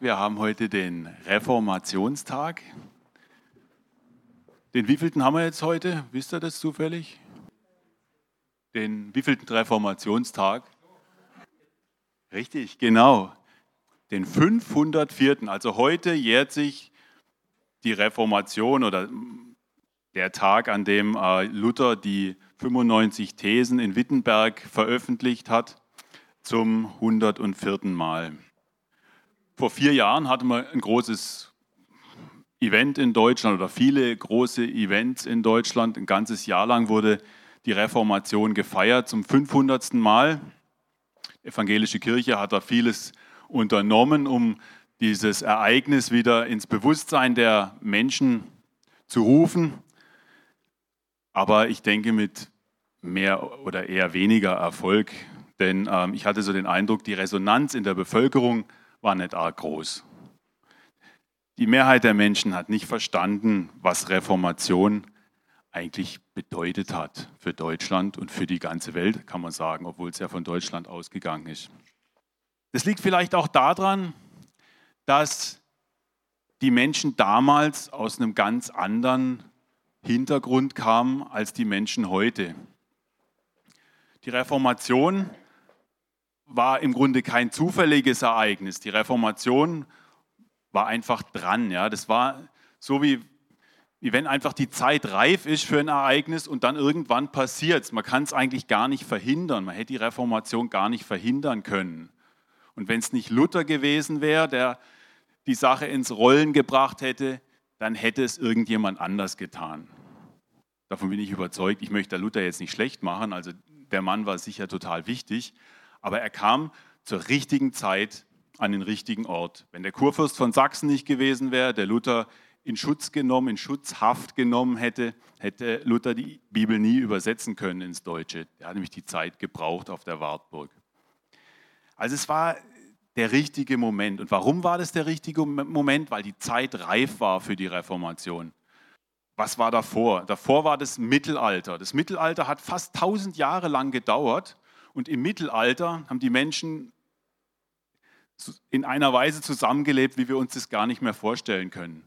Wir haben heute den Reformationstag. Den wievielten haben wir jetzt heute? Wisst ihr das zufällig? Den wievielten Reformationstag? Richtig, genau. Den 504. Also heute jährt sich die Reformation oder der Tag, an dem äh, Luther die 95 Thesen in Wittenberg veröffentlicht hat, zum 104. Mal. Vor vier Jahren hatten wir ein großes Event in Deutschland oder viele große Events in Deutschland. Ein ganzes Jahr lang wurde die Reformation gefeiert zum 500. Mal. Die evangelische Kirche hat da vieles unternommen, um dieses Ereignis wieder ins Bewusstsein der Menschen zu rufen. Aber ich denke mit mehr oder eher weniger Erfolg, denn ähm, ich hatte so den Eindruck, die Resonanz in der Bevölkerung war nicht arg groß. Die Mehrheit der Menschen hat nicht verstanden, was Reformation eigentlich bedeutet hat für Deutschland und für die ganze Welt, kann man sagen, obwohl es ja von Deutschland ausgegangen ist. Das liegt vielleicht auch daran, dass die Menschen damals aus einem ganz anderen Hintergrund kamen als die Menschen heute. Die Reformation war im Grunde kein zufälliges Ereignis. Die Reformation war einfach dran. Ja? Das war so wie, wie wenn einfach die Zeit reif ist für ein Ereignis und dann irgendwann passiert es. Man kann es eigentlich gar nicht verhindern. Man hätte die Reformation gar nicht verhindern können. Und wenn es nicht Luther gewesen wäre, der die Sache ins Rollen gebracht hätte, dann hätte es irgendjemand anders getan. Davon bin ich überzeugt. Ich möchte Luther jetzt nicht schlecht machen. Also der Mann war sicher total wichtig aber er kam zur richtigen Zeit an den richtigen Ort. Wenn der Kurfürst von Sachsen nicht gewesen wäre, der Luther in Schutz genommen, in Schutzhaft genommen hätte, hätte Luther die Bibel nie übersetzen können ins Deutsche. Er hat nämlich die Zeit gebraucht auf der Wartburg. Also es war der richtige Moment. Und warum war das der richtige Moment? Weil die Zeit reif war für die Reformation. Was war davor? Davor war das Mittelalter. Das Mittelalter hat fast 1000 Jahre lang gedauert und im Mittelalter haben die Menschen in einer Weise zusammengelebt, wie wir uns das gar nicht mehr vorstellen können.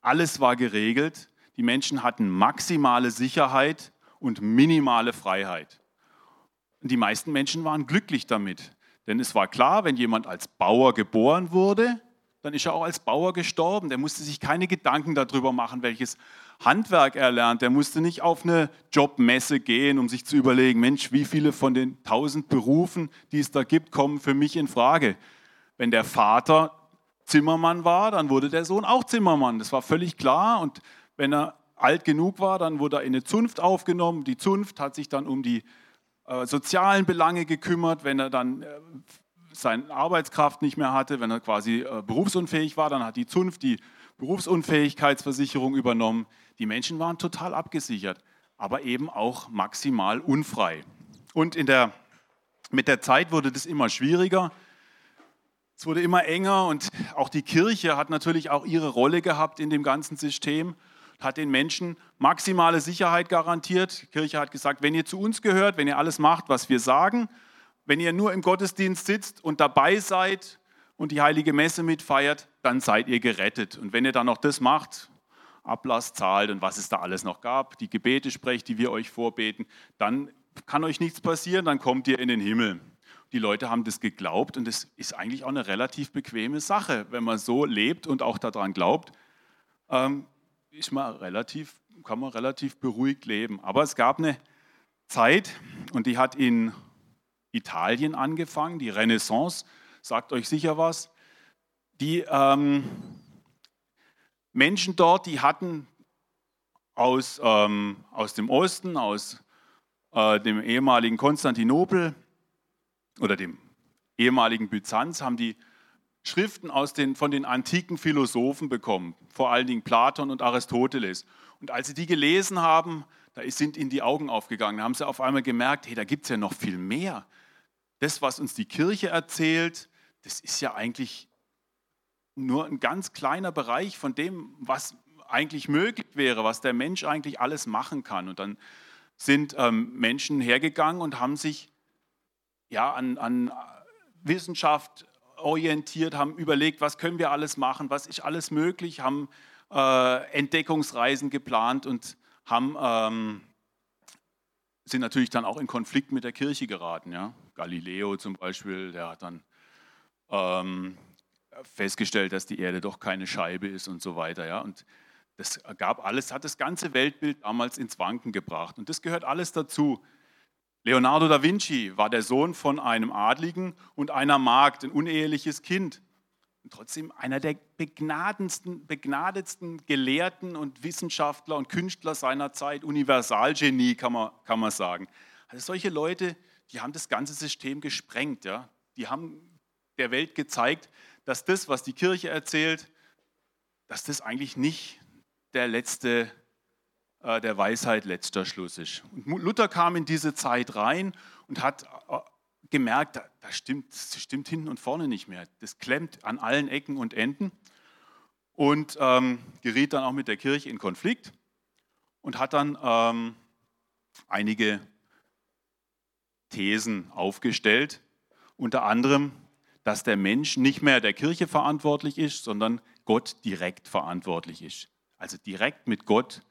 Alles war geregelt. Die Menschen hatten maximale Sicherheit und minimale Freiheit. Und die meisten Menschen waren glücklich damit. Denn es war klar, wenn jemand als Bauer geboren wurde, dann ist er auch als Bauer gestorben. Der musste sich keine Gedanken darüber machen, welches Handwerk erlernt. Der musste nicht auf eine Jobmesse gehen, um sich zu überlegen, Mensch, wie viele von den tausend Berufen, die es da gibt, kommen für mich in Frage. Wenn der Vater Zimmermann war, dann wurde der Sohn auch Zimmermann. Das war völlig klar. Und wenn er alt genug war, dann wurde er in eine Zunft aufgenommen. Die Zunft hat sich dann um die äh, sozialen Belange gekümmert. Wenn er dann äh, seine Arbeitskraft nicht mehr hatte, wenn er quasi äh, berufsunfähig war, dann hat die Zunft die Berufsunfähigkeitsversicherung übernommen. Die Menschen waren total abgesichert, aber eben auch maximal unfrei. Und der, mit der Zeit wurde das immer schwieriger. Es wurde immer enger und auch die Kirche hat natürlich auch ihre Rolle gehabt in dem ganzen System, hat den Menschen maximale Sicherheit garantiert. Die Kirche hat gesagt, wenn ihr zu uns gehört, wenn ihr alles macht, was wir sagen, wenn ihr nur im Gottesdienst sitzt und dabei seid und die heilige Messe mitfeiert, dann seid ihr gerettet. Und wenn ihr dann noch das macht, Ablass zahlt und was es da alles noch gab, die Gebete sprecht, die wir euch vorbeten, dann kann euch nichts passieren, dann kommt ihr in den Himmel. Die Leute haben das geglaubt und das ist eigentlich auch eine relativ bequeme Sache, wenn man so lebt und auch daran glaubt, ähm, ist man relativ, kann man relativ beruhigt leben. Aber es gab eine Zeit und die hat in Italien angefangen, die Renaissance, sagt euch sicher was. Die ähm, Menschen dort, die hatten aus, ähm, aus dem Osten, aus äh, dem ehemaligen Konstantinopel oder dem ehemaligen Byzanz, haben die Schriften aus den, von den antiken Philosophen bekommen, vor allen Dingen Platon und Aristoteles. Und als sie die gelesen haben, da sind ihnen die Augen aufgegangen, da haben sie auf einmal gemerkt, hey, da gibt es ja noch viel mehr das, was uns die Kirche erzählt, das ist ja eigentlich nur ein ganz kleiner Bereich von dem, was eigentlich möglich wäre, was der Mensch eigentlich alles machen kann. Und dann sind ähm, Menschen hergegangen und haben sich ja, an, an Wissenschaft orientiert, haben überlegt, was können wir alles machen, was ist alles möglich, haben äh, Entdeckungsreisen geplant und haben, ähm, sind natürlich dann auch in Konflikt mit der Kirche geraten. Ja? Galileo zum Beispiel, der hat dann ähm, festgestellt, dass die Erde doch keine Scheibe ist und so weiter. Ja? Und das gab alles, hat das ganze Weltbild damals ins Wanken gebracht. Und das gehört alles dazu. Leonardo da Vinci war der Sohn von einem Adligen und einer Magd, ein uneheliches Kind. Und trotzdem einer der begnadetsten, begnadetsten Gelehrten und Wissenschaftler und Künstler seiner Zeit, Universalgenie kann man, kann man sagen. Also solche Leute, die haben das ganze System gesprengt. Ja? Die haben der Welt gezeigt, dass das, was die Kirche erzählt, dass das eigentlich nicht der letzte, äh, der Weisheit letzter Schluss ist. Und Luther kam in diese Zeit rein und hat äh, gemerkt, da, da stimmt, das stimmt hinten und vorne nicht mehr. Das klemmt an allen Ecken und Enden und ähm, geriet dann auch mit der Kirche in Konflikt und hat dann ähm, einige Thesen aufgestellt, unter anderem, dass der Mensch nicht mehr der Kirche verantwortlich ist, sondern Gott direkt verantwortlich ist. Also direkt mit Gott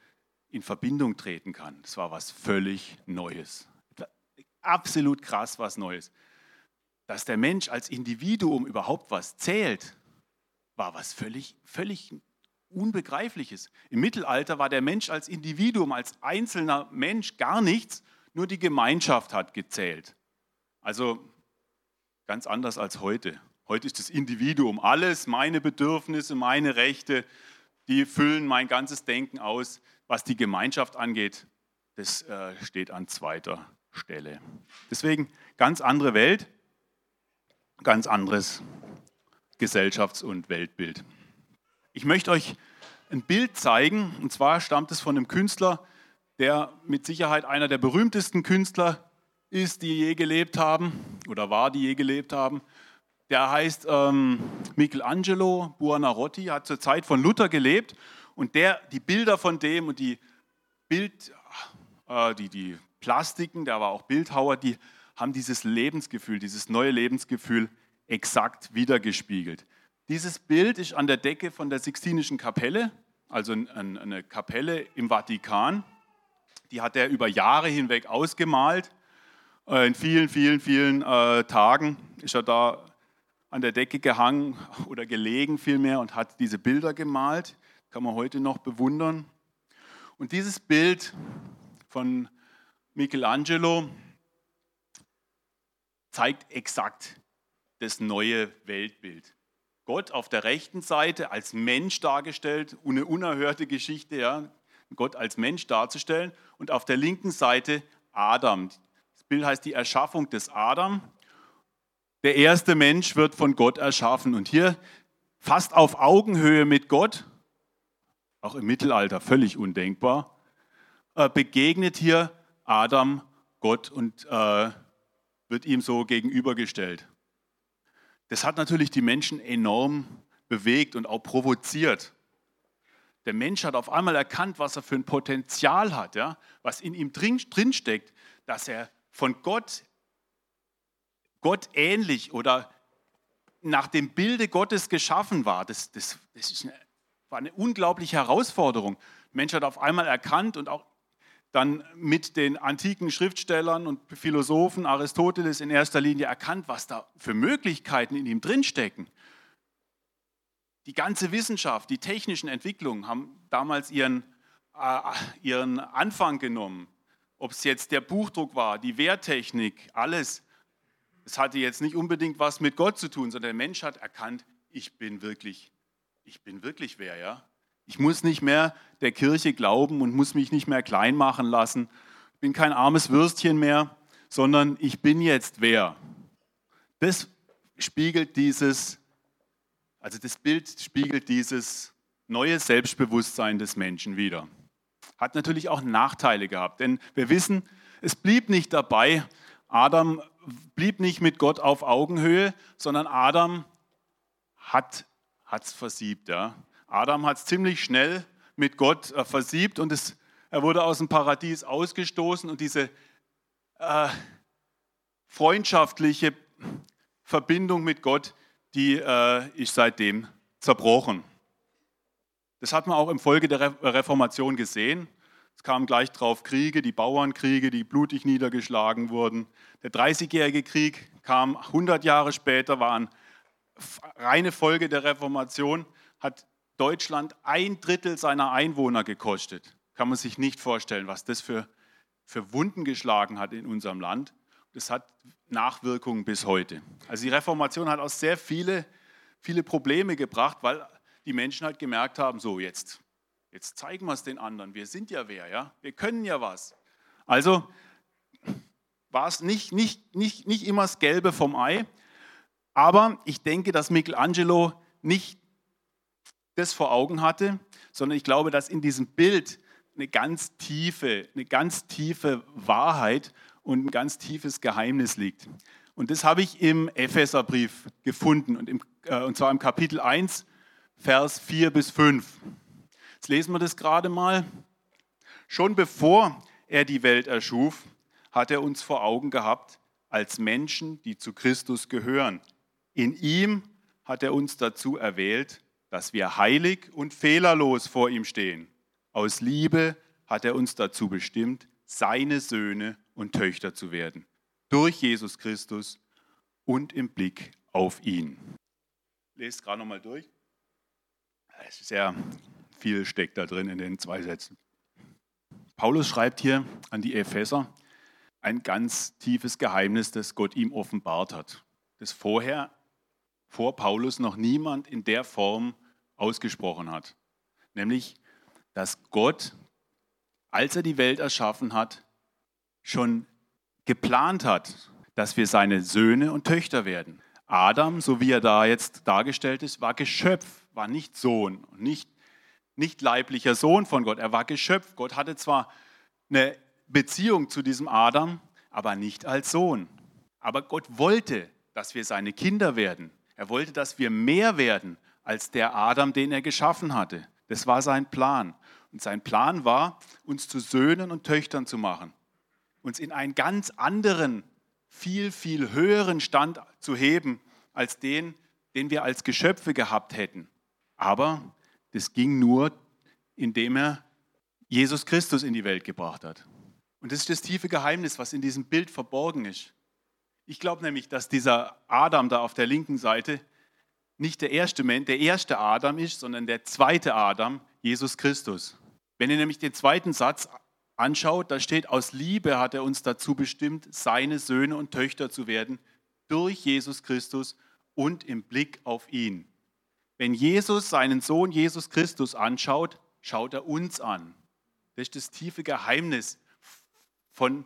in Verbindung treten kann. Das war was völlig Neues. Absolut krass was Neues. Dass der Mensch als Individuum überhaupt was zählt, war was völlig, völlig Unbegreifliches. Im Mittelalter war der Mensch als Individuum, als einzelner Mensch gar nichts, nur die Gemeinschaft hat gezählt. Also Ganz anders als heute. Heute ist das Individuum alles, meine Bedürfnisse, meine Rechte, die füllen mein ganzes Denken aus. Was die Gemeinschaft angeht, das äh, steht an zweiter Stelle. Deswegen ganz andere Welt, ganz anderes Gesellschafts- und Weltbild. Ich möchte euch ein Bild zeigen, und zwar stammt es von einem Künstler, der mit Sicherheit einer der berühmtesten Künstler ist, die je gelebt haben oder war, die je gelebt haben. Der heißt ähm, Michelangelo Buonarroti, hat zur Zeit von Luther gelebt und der, die Bilder von dem und die Bild, äh, die, die Plastiken, der war auch Bildhauer, die haben dieses Lebensgefühl, dieses neue Lebensgefühl exakt wiedergespiegelt. Dieses Bild ist an der Decke von der Sixtinischen Kapelle, also eine Kapelle im Vatikan. Die hat er über Jahre hinweg ausgemalt in vielen, vielen, vielen äh, Tagen ist er da an der Decke gehangen oder gelegen vielmehr und hat diese Bilder gemalt. Kann man heute noch bewundern. Und dieses Bild von Michelangelo zeigt exakt das neue Weltbild. Gott auf der rechten Seite als Mensch dargestellt, eine unerhörte Geschichte, ja, Gott als Mensch darzustellen, und auf der linken Seite Adam, Bild heißt die Erschaffung des Adam. Der erste Mensch wird von Gott erschaffen und hier fast auf Augenhöhe mit Gott, auch im Mittelalter völlig undenkbar, äh, begegnet hier Adam Gott und äh, wird ihm so gegenübergestellt. Das hat natürlich die Menschen enorm bewegt und auch provoziert. Der Mensch hat auf einmal erkannt, was er für ein Potenzial hat, ja? was in ihm drin, drinsteckt, dass er von Gott, Gott ähnlich oder nach dem Bilde Gottes geschaffen war, das, das, das eine, war eine unglaubliche Herausforderung. Der Mensch hat auf einmal erkannt und auch dann mit den antiken Schriftstellern und Philosophen, Aristoteles in erster Linie erkannt, was da für Möglichkeiten in ihm drinstecken. Die ganze Wissenschaft, die technischen Entwicklungen haben damals ihren, äh, ihren Anfang genommen ob es jetzt der Buchdruck war, die Wehrtechnik, alles, es hatte jetzt nicht unbedingt was mit Gott zu tun, sondern der Mensch hat erkannt, ich bin wirklich, ich bin wirklich wer, ja. Ich muss nicht mehr der Kirche glauben und muss mich nicht mehr klein machen lassen. Ich bin kein armes Würstchen mehr, sondern ich bin jetzt wer. Das spiegelt dieses, also das Bild spiegelt dieses neue Selbstbewusstsein des Menschen wieder hat natürlich auch Nachteile gehabt. Denn wir wissen, es blieb nicht dabei, Adam blieb nicht mit Gott auf Augenhöhe, sondern Adam hat es versiebt. Ja. Adam hat es ziemlich schnell mit Gott äh, versiebt und es, er wurde aus dem Paradies ausgestoßen und diese äh, freundschaftliche Verbindung mit Gott, die äh, ist seitdem zerbrochen. Das hat man auch im Folge der Reformation gesehen. Es kamen gleich drauf Kriege, die Bauernkriege, die blutig niedergeschlagen wurden. Der Dreißigjährige Krieg kam 100 Jahre später, war eine reine Folge der Reformation, hat Deutschland ein Drittel seiner Einwohner gekostet. Kann man sich nicht vorstellen, was das für, für Wunden geschlagen hat in unserem Land. Das hat Nachwirkungen bis heute. Also die Reformation hat auch sehr viele, viele Probleme gebracht, weil die Menschen halt gemerkt haben, so jetzt, jetzt zeigen wir es den anderen, wir sind ja wer, ja, wir können ja was. Also war es nicht, nicht, nicht, nicht immer das Gelbe vom Ei, aber ich denke, dass Michelangelo nicht das vor Augen hatte, sondern ich glaube, dass in diesem Bild eine ganz tiefe, eine ganz tiefe Wahrheit und ein ganz tiefes Geheimnis liegt. Und das habe ich im Epheserbrief gefunden und, im, äh, und zwar im Kapitel 1, Vers 4 bis 5. Jetzt lesen wir das gerade mal. Schon bevor er die Welt erschuf, hat er uns vor Augen gehabt als Menschen, die zu Christus gehören. In ihm hat er uns dazu erwählt, dass wir heilig und fehlerlos vor ihm stehen. Aus Liebe hat er uns dazu bestimmt, seine Söhne und Töchter zu werden. Durch Jesus Christus und im Blick auf ihn. Lest gerade nochmal durch. Sehr viel steckt da drin in den zwei Sätzen. Paulus schreibt hier an die Epheser ein ganz tiefes Geheimnis, das Gott ihm offenbart hat, das vorher, vor Paulus noch niemand in der Form ausgesprochen hat. Nämlich, dass Gott, als er die Welt erschaffen hat, schon geplant hat, dass wir seine Söhne und Töchter werden. Adam, so wie er da jetzt dargestellt ist, war Geschöpf war nicht Sohn, nicht, nicht leiblicher Sohn von Gott. Er war Geschöpf. Gott hatte zwar eine Beziehung zu diesem Adam, aber nicht als Sohn. Aber Gott wollte, dass wir seine Kinder werden. Er wollte, dass wir mehr werden als der Adam, den er geschaffen hatte. Das war sein Plan. Und sein Plan war, uns zu Söhnen und Töchtern zu machen, uns in einen ganz anderen, viel, viel höheren Stand zu heben, als den, den wir als Geschöpfe gehabt hätten. Aber das ging nur, indem er Jesus Christus in die Welt gebracht hat. Und das ist das tiefe Geheimnis, was in diesem Bild verborgen ist. Ich glaube nämlich, dass dieser Adam da auf der linken Seite nicht der erste Mensch, der erste Adam ist, sondern der zweite Adam, Jesus Christus. Wenn ihr nämlich den zweiten Satz anschaut, da steht, aus Liebe hat er uns dazu bestimmt, seine Söhne und Töchter zu werden, durch Jesus Christus und im Blick auf ihn. Wenn Jesus seinen Sohn Jesus Christus anschaut, schaut er uns an. Das ist das tiefe Geheimnis von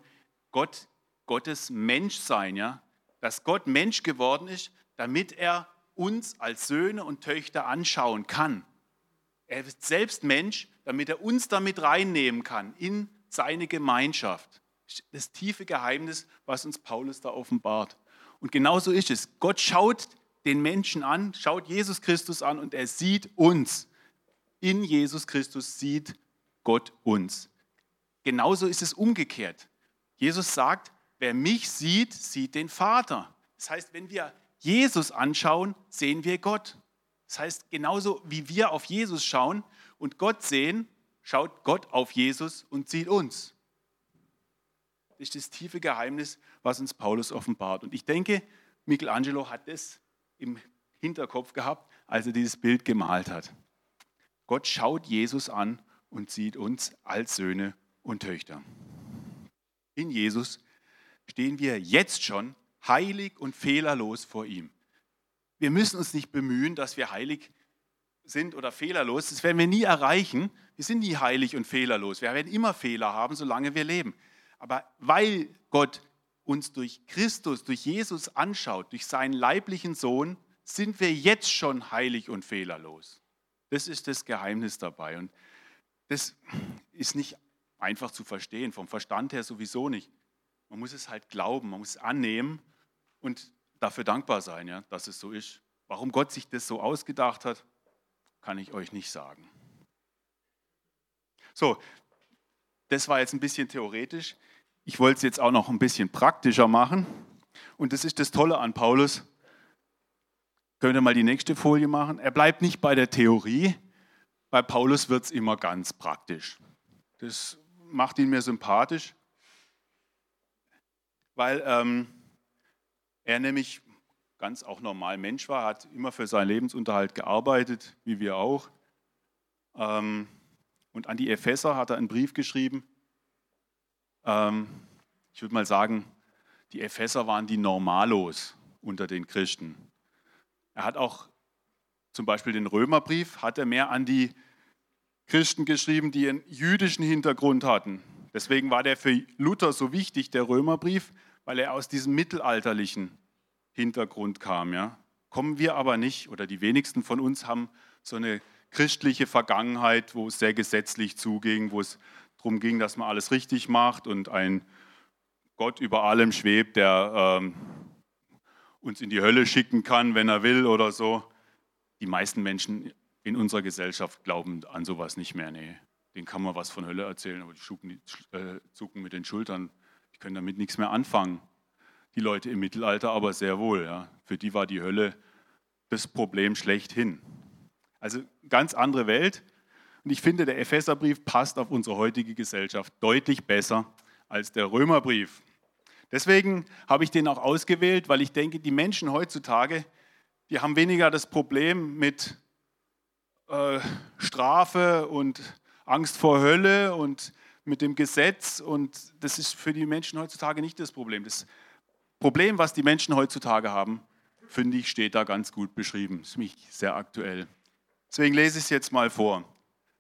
Gott, Gottes Menschsein, ja? dass Gott Mensch geworden ist, damit er uns als Söhne und Töchter anschauen kann. Er ist selbst Mensch, damit er uns damit reinnehmen kann in seine Gemeinschaft. Das tiefe Geheimnis, was uns Paulus da offenbart. Und genauso ist es. Gott schaut den Menschen an, schaut Jesus Christus an und er sieht uns. In Jesus Christus sieht Gott uns. Genauso ist es umgekehrt. Jesus sagt, wer mich sieht, sieht den Vater. Das heißt, wenn wir Jesus anschauen, sehen wir Gott. Das heißt, genauso wie wir auf Jesus schauen und Gott sehen, schaut Gott auf Jesus und sieht uns. Das ist das tiefe Geheimnis, was uns Paulus offenbart. Und ich denke, Michelangelo hat das im Hinterkopf gehabt, als er dieses Bild gemalt hat. Gott schaut Jesus an und sieht uns als Söhne und Töchter. In Jesus stehen wir jetzt schon heilig und fehlerlos vor ihm. Wir müssen uns nicht bemühen, dass wir heilig sind oder fehlerlos. Das werden wir nie erreichen. Wir sind nie heilig und fehlerlos. Wir werden immer Fehler haben, solange wir leben. Aber weil Gott uns durch Christus, durch Jesus anschaut, durch seinen leiblichen Sohn, sind wir jetzt schon heilig und fehlerlos. Das ist das Geheimnis dabei. Und das ist nicht einfach zu verstehen, vom Verstand her sowieso nicht. Man muss es halt glauben, man muss es annehmen und dafür dankbar sein, ja, dass es so ist. Warum Gott sich das so ausgedacht hat, kann ich euch nicht sagen. So, das war jetzt ein bisschen theoretisch. Ich wollte es jetzt auch noch ein bisschen praktischer machen. Und das ist das Tolle an Paulus. Könnt ihr mal die nächste Folie machen? Er bleibt nicht bei der Theorie. Bei Paulus wird es immer ganz praktisch. Das macht ihn mir sympathisch, weil ähm, er nämlich ganz auch normal Mensch war, hat immer für seinen Lebensunterhalt gearbeitet, wie wir auch. Ähm, und an die Epheser hat er einen Brief geschrieben. Ähm, ich würde mal sagen, die Epheser waren die Normalos unter den Christen. Er hat auch zum Beispiel den Römerbrief, hat er mehr an die Christen geschrieben, die einen jüdischen Hintergrund hatten. Deswegen war der für Luther so wichtig, der Römerbrief, weil er aus diesem mittelalterlichen Hintergrund kam. Ja. Kommen wir aber nicht, oder die wenigsten von uns haben so eine christliche Vergangenheit, wo es sehr gesetzlich zuging, wo es darum ging, dass man alles richtig macht und ein Gott über allem schwebt, der ähm, uns in die Hölle schicken kann, wenn er will oder so. Die meisten Menschen in unserer Gesellschaft glauben an sowas nicht mehr. Nee, denen kann man was von Hölle erzählen, aber die zucken, äh, zucken mit den Schultern. Die können damit nichts mehr anfangen. Die Leute im Mittelalter aber sehr wohl. Ja. Für die war die Hölle das Problem schlechthin. Also ganz andere Welt. Und ich finde, der Epheserbrief passt auf unsere heutige Gesellschaft deutlich besser als der Römerbrief. Deswegen habe ich den auch ausgewählt, weil ich denke, die Menschen heutzutage, die haben weniger das Problem mit äh, Strafe und Angst vor Hölle und mit dem Gesetz. Und das ist für die Menschen heutzutage nicht das Problem. Das Problem, was die Menschen heutzutage haben, finde ich, steht da ganz gut beschrieben. Das ist mich sehr aktuell. Deswegen lese ich es jetzt mal vor.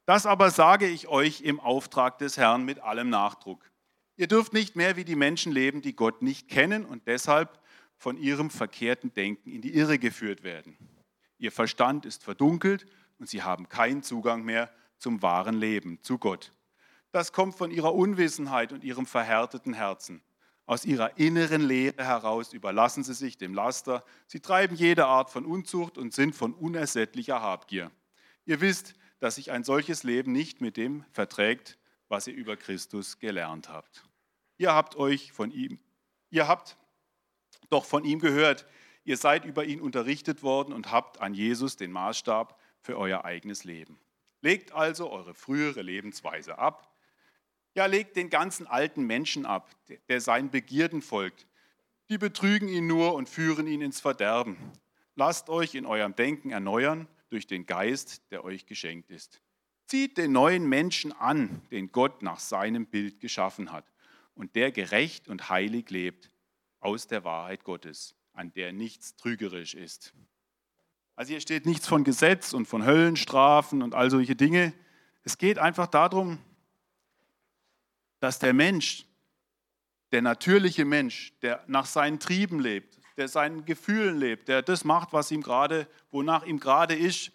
Das aber sage ich euch im Auftrag des Herrn mit allem Nachdruck. Ihr dürft nicht mehr wie die Menschen leben, die Gott nicht kennen und deshalb von ihrem verkehrten Denken in die Irre geführt werden. Ihr Verstand ist verdunkelt und sie haben keinen Zugang mehr zum wahren Leben, zu Gott. Das kommt von ihrer Unwissenheit und ihrem verhärteten Herzen. Aus ihrer inneren Lehre heraus überlassen sie sich dem Laster. Sie treiben jede Art von Unzucht und sind von unersättlicher Habgier. Ihr wisst, dass sich ein solches Leben nicht mit dem verträgt, was ihr über Christus gelernt habt. Ihr habt euch von ihm, ihr habt doch von ihm gehört, ihr seid über ihn unterrichtet worden und habt an Jesus den Maßstab für euer eigenes Leben. Legt also eure frühere Lebensweise ab. Ja, legt den ganzen alten Menschen ab, der seinen Begierden folgt. Die betrügen ihn nur und führen ihn ins Verderben. Lasst euch in eurem Denken erneuern durch den Geist, der euch geschenkt ist. Zieht den neuen Menschen an, den Gott nach seinem Bild geschaffen hat und der gerecht und heilig lebt aus der Wahrheit Gottes, an der nichts trügerisch ist. Also hier steht nichts von Gesetz und von Höllenstrafen und all solche Dinge. Es geht einfach darum, dass der Mensch, der natürliche Mensch, der nach seinen Trieben lebt, der seinen Gefühlen lebt, der das macht, was ihm gerade, wonach ihm gerade ist,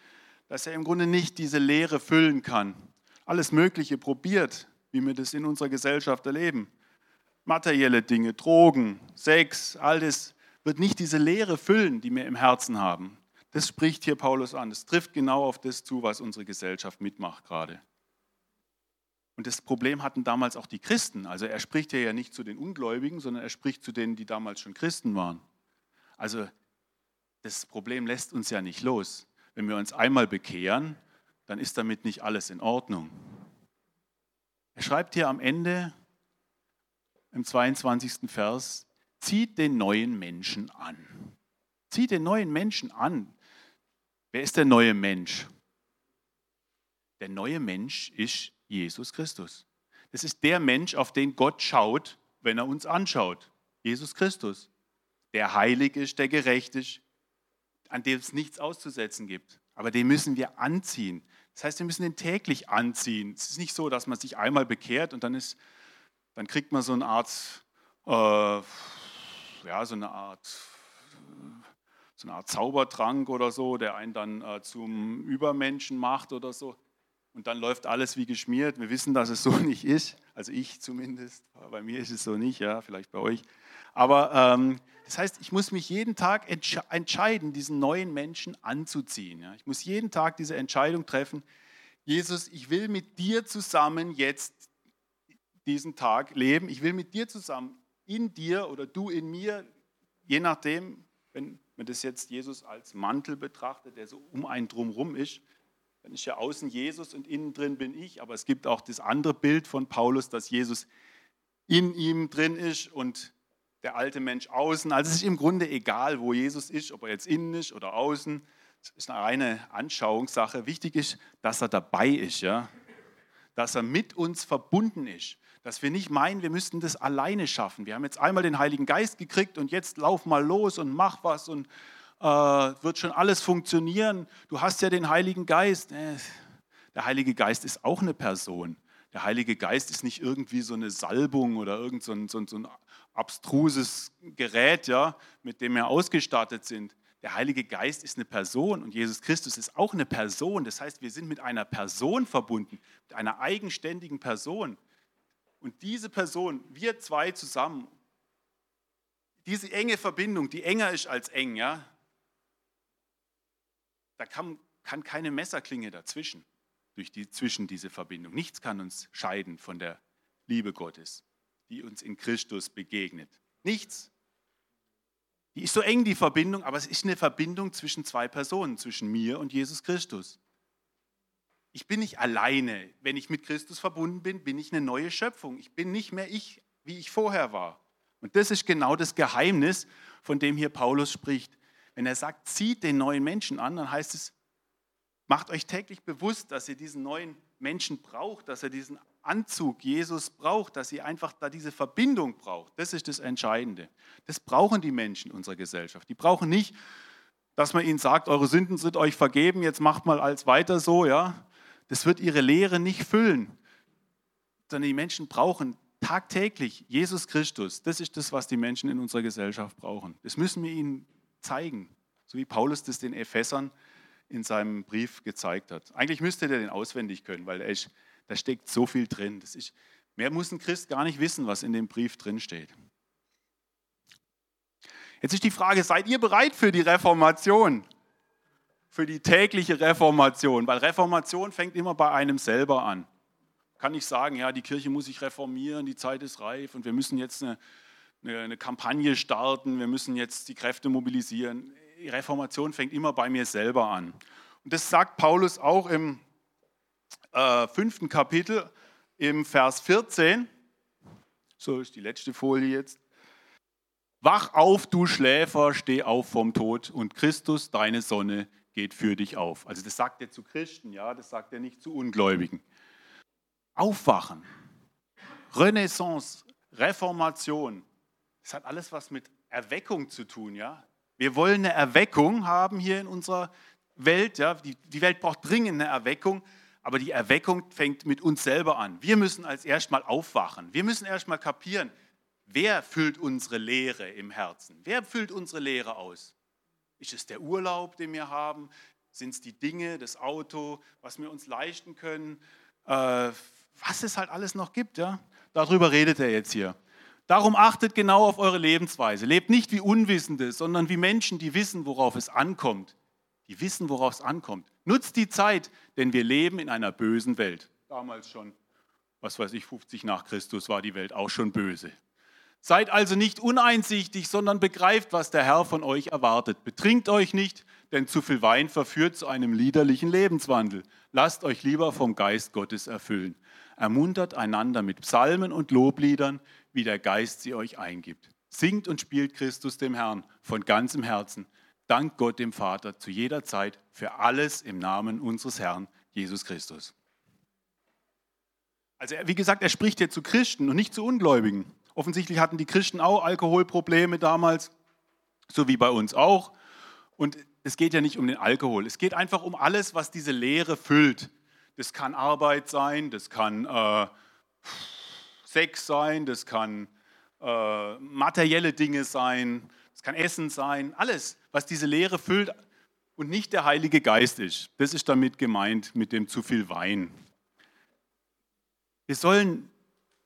dass er im Grunde nicht diese Leere füllen kann. Alles Mögliche probiert, wie wir das in unserer Gesellschaft erleben. Materielle Dinge, Drogen, Sex, all das wird nicht diese Leere füllen, die wir im Herzen haben. Das spricht hier Paulus an. Es trifft genau auf das zu, was unsere Gesellschaft mitmacht gerade. Und das Problem hatten damals auch die Christen. Also er spricht hier ja nicht zu den Ungläubigen, sondern er spricht zu denen, die damals schon Christen waren. Also das Problem lässt uns ja nicht los. Wenn wir uns einmal bekehren, dann ist damit nicht alles in Ordnung. Er schreibt hier am Ende im 22. Vers, zieht den neuen Menschen an. Zieht den neuen Menschen an. Wer ist der neue Mensch? Der neue Mensch ist Jesus Christus. Das ist der Mensch, auf den Gott schaut, wenn er uns anschaut. Jesus Christus. Der heilig ist, der gerecht ist, an dem es nichts auszusetzen gibt. Aber den müssen wir anziehen. Das heißt, wir müssen den täglich anziehen. Es ist nicht so, dass man sich einmal bekehrt und dann, ist, dann kriegt man so eine Art, äh, ja, so eine Art so eine Art Zaubertrank oder so, der einen dann äh, zum Übermenschen macht oder so. Und dann läuft alles wie geschmiert. Wir wissen, dass es so nicht ist. Also ich zumindest. Bei mir ist es so nicht, ja, vielleicht bei euch. Aber ähm, das heißt, ich muss mich jeden Tag entsche entscheiden, diesen neuen Menschen anzuziehen. Ja. Ich muss jeden Tag diese Entscheidung treffen. Jesus, ich will mit dir zusammen jetzt diesen Tag leben. Ich will mit dir zusammen in dir oder du in mir, je nachdem, wenn, wenn das jetzt Jesus als Mantel betrachtet, der so um einen drumherum ist, dann ist ja außen Jesus und innen drin bin ich. Aber es gibt auch das andere Bild von Paulus, dass Jesus in ihm drin ist und der alte Mensch außen. Also es ist im Grunde egal, wo Jesus ist, ob er jetzt innen ist oder außen. Es ist eine reine Anschauungssache. Wichtig ist, dass er dabei ist, ja? dass er mit uns verbunden ist. Dass wir nicht meinen, wir müssten das alleine schaffen. Wir haben jetzt einmal den Heiligen Geist gekriegt und jetzt lauf mal los und mach was und äh, wird schon alles funktionieren. Du hast ja den Heiligen Geist. Äh, der Heilige Geist ist auch eine Person. Der Heilige Geist ist nicht irgendwie so eine Salbung oder irgend so ein, so ein, so ein abstruses Gerät, ja, mit dem wir ausgestattet sind. Der Heilige Geist ist eine Person und Jesus Christus ist auch eine Person. Das heißt, wir sind mit einer Person verbunden, mit einer eigenständigen Person. Und diese Person, wir zwei zusammen, diese enge Verbindung, die enger ist als eng, ja, da kann, kann keine Messerklinge dazwischen, durch die, zwischen diese Verbindung. Nichts kann uns scheiden von der Liebe Gottes, die uns in Christus begegnet. Nichts. Die ist so eng, die Verbindung, aber es ist eine Verbindung zwischen zwei Personen, zwischen mir und Jesus Christus. Ich bin nicht alleine. Wenn ich mit Christus verbunden bin, bin ich eine neue Schöpfung. Ich bin nicht mehr ich, wie ich vorher war. Und das ist genau das Geheimnis, von dem hier Paulus spricht. Wenn er sagt, zieht den neuen Menschen an, dann heißt es, macht euch täglich bewusst, dass ihr diesen neuen Menschen braucht, dass er diesen Anzug Jesus braucht, dass sie einfach da diese Verbindung braucht. Das ist das Entscheidende. Das brauchen die Menschen unserer Gesellschaft. Die brauchen nicht, dass man ihnen sagt, eure Sünden sind euch vergeben, jetzt macht mal als weiter so, ja. Das wird ihre Lehre nicht füllen, sondern die Menschen brauchen tagtäglich Jesus Christus. Das ist das, was die Menschen in unserer Gesellschaft brauchen. Das müssen wir ihnen zeigen, so wie Paulus das den Ephesern in seinem Brief gezeigt hat. Eigentlich müsste der den auswendig können, weil er ist da steckt so viel drin. Das ist, mehr muss ein Christ gar nicht wissen, was in dem Brief drin steht. Jetzt ist die Frage, seid ihr bereit für die Reformation? Für die tägliche Reformation? Weil Reformation fängt immer bei einem selber an. Kann ich sagen, ja, die Kirche muss sich reformieren, die Zeit ist reif und wir müssen jetzt eine, eine, Kampagne starten, wir müssen jetzt die Kräfte mobilisieren. Die Reformation fängt immer bei mir selber an. Und das sagt Paulus auch im äh, fünften Kapitel im Vers 14. So ist die letzte Folie jetzt. Wach auf, du Schläfer, steh auf vom Tod und Christus, deine Sonne, geht für dich auf. Also das sagt er zu Christen, ja, das sagt er nicht zu Ungläubigen. Aufwachen, Renaissance, Reformation, das hat alles was mit Erweckung zu tun, ja. Wir wollen eine Erweckung haben hier in unserer Welt, ja. Die, die Welt braucht dringend eine Erweckung. Aber die Erweckung fängt mit uns selber an. Wir müssen als erstmal aufwachen. Wir müssen erstmal kapieren, wer füllt unsere Lehre im Herzen? Wer füllt unsere Lehre aus? Ist es der Urlaub, den wir haben? Sind es die Dinge, das Auto, was wir uns leisten können? Äh, was es halt alles noch gibt, ja? Darüber redet er jetzt hier. Darum achtet genau auf eure Lebensweise. Lebt nicht wie Unwissende, sondern wie Menschen, die wissen, worauf es ankommt. Die wissen, worauf es ankommt. Nutzt die Zeit, denn wir leben in einer bösen Welt. Damals schon, was weiß ich, 50 nach Christus war die Welt auch schon böse. Seid also nicht uneinsichtig, sondern begreift, was der Herr von euch erwartet. Betrinkt euch nicht, denn zu viel Wein verführt zu einem liederlichen Lebenswandel. Lasst euch lieber vom Geist Gottes erfüllen. Ermuntert einander mit Psalmen und Lobliedern, wie der Geist sie euch eingibt. Singt und spielt Christus dem Herrn von ganzem Herzen Dank Gott dem Vater zu jeder Zeit für alles im Namen unseres Herrn Jesus Christus. Also wie gesagt, er spricht hier zu Christen und nicht zu Ungläubigen. Offensichtlich hatten die Christen auch Alkoholprobleme damals, so wie bei uns auch. Und es geht ja nicht um den Alkohol, es geht einfach um alles, was diese Lehre füllt. Das kann Arbeit sein, das kann äh, Sex sein, das kann äh, materielle Dinge sein, es kann Essen sein, alles, was diese Lehre füllt und nicht der Heilige Geist ist. Das ist damit gemeint mit dem zu viel Wein. Wir sollen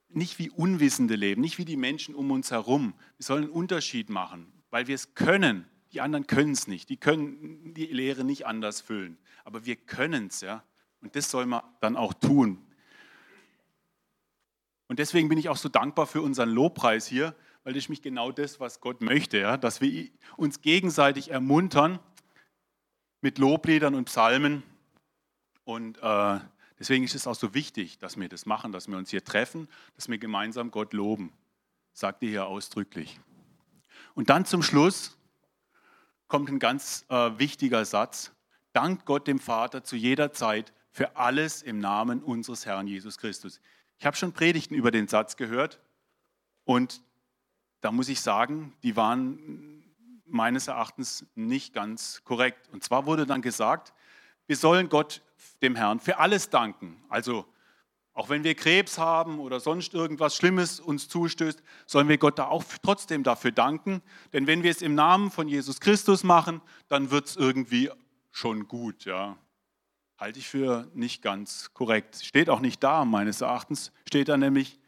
nicht wie Unwissende leben, nicht wie die Menschen um uns herum. Wir sollen einen Unterschied machen, weil wir es können. Die anderen können es nicht. Die können die Lehre nicht anders füllen. Aber wir können es, ja. Und das soll man dann auch tun. Und deswegen bin ich auch so dankbar für unseren Lobpreis hier, weil das ist mich genau das, was Gott möchte, ja? dass wir uns gegenseitig ermuntern mit Lobliedern und Psalmen. Und äh, deswegen ist es auch so wichtig, dass wir das machen, dass wir uns hier treffen, dass wir gemeinsam Gott loben. Sagt ihr hier ausdrücklich. Und dann zum Schluss kommt ein ganz äh, wichtiger Satz. Dank Gott dem Vater zu jeder Zeit für alles im Namen unseres Herrn Jesus Christus. Ich habe schon Predigten über den Satz gehört und da muss ich sagen, die waren meines Erachtens nicht ganz korrekt. Und zwar wurde dann gesagt, wir sollen Gott, dem Herrn, für alles danken. Also auch wenn wir Krebs haben oder sonst irgendwas Schlimmes uns zustößt, sollen wir Gott da auch trotzdem dafür danken. Denn wenn wir es im Namen von Jesus Christus machen, dann wird es irgendwie schon gut. Ja. Halte ich für nicht ganz korrekt. Steht auch nicht da, meines Erachtens. Steht da nämlich,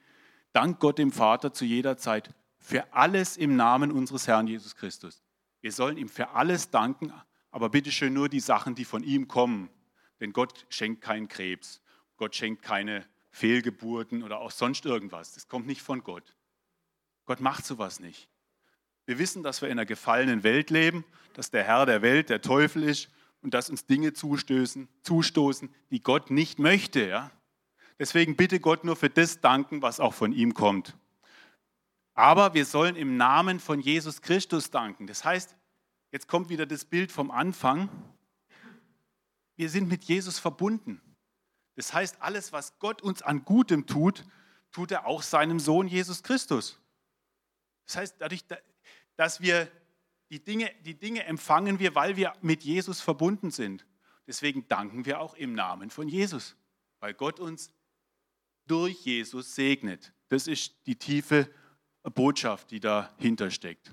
dank Gott dem Vater zu jeder Zeit für alles im Namen unseres Herrn Jesus Christus. Wir sollen ihm für alles danken, aber bitte schön nur die Sachen, die von ihm kommen. Denn Gott schenkt keinen Krebs. Gott schenkt keine Fehlgeburten oder auch sonst irgendwas. Das kommt nicht von Gott. Gott macht sowas nicht. Wir wissen, dass wir in einer gefallenen Welt leben, dass der Herr der Welt der Teufel ist und dass uns Dinge zustößen, zustoßen, die Gott nicht möchte. Ja? Deswegen bitte Gott nur für das danken, was auch von ihm kommt. Aber wir sollen im Namen von Jesus Christus danken. Das heißt, jetzt kommt wieder das Bild vom Anfang. Wir sind mit Jesus verbunden. Das heißt, alles, was Gott uns an Gutem tut, tut er auch seinem Sohn Jesus Christus. Das heißt, dadurch, dass wir die Dinge, die Dinge empfangen wir, weil wir mit Jesus verbunden sind. Deswegen danken wir auch im Namen von Jesus, weil Gott uns durch Jesus segnet. Das ist die tiefe Botschaft, die dahinter steckt.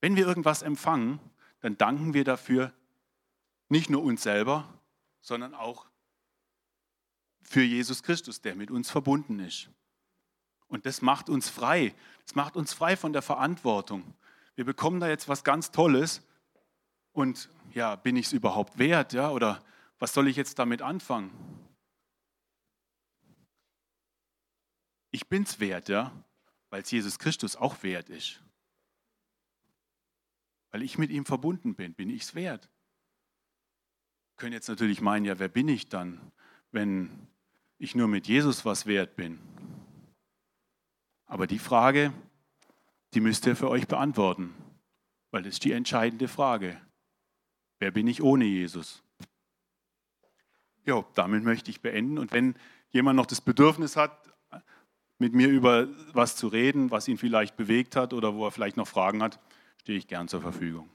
Wenn wir irgendwas empfangen, dann danken wir dafür nicht nur uns selber, sondern auch für Jesus Christus, der mit uns verbunden ist. Und das macht uns frei. Das macht uns frei von der Verantwortung. Wir bekommen da jetzt was ganz Tolles und ja, bin ich es überhaupt wert? Ja? Oder was soll ich jetzt damit anfangen? Ich bin es wert, ja, weil es Jesus Christus auch wert ist. Weil ich mit ihm verbunden bin, bin ich es wert können jetzt natürlich meinen, ja, wer bin ich dann, wenn ich nur mit Jesus was wert bin? Aber die Frage, die müsst ihr für euch beantworten, weil das ist die entscheidende Frage. Wer bin ich ohne Jesus? Ja, damit möchte ich beenden. Und wenn jemand noch das Bedürfnis hat, mit mir über was zu reden, was ihn vielleicht bewegt hat oder wo er vielleicht noch Fragen hat, stehe ich gern zur Verfügung.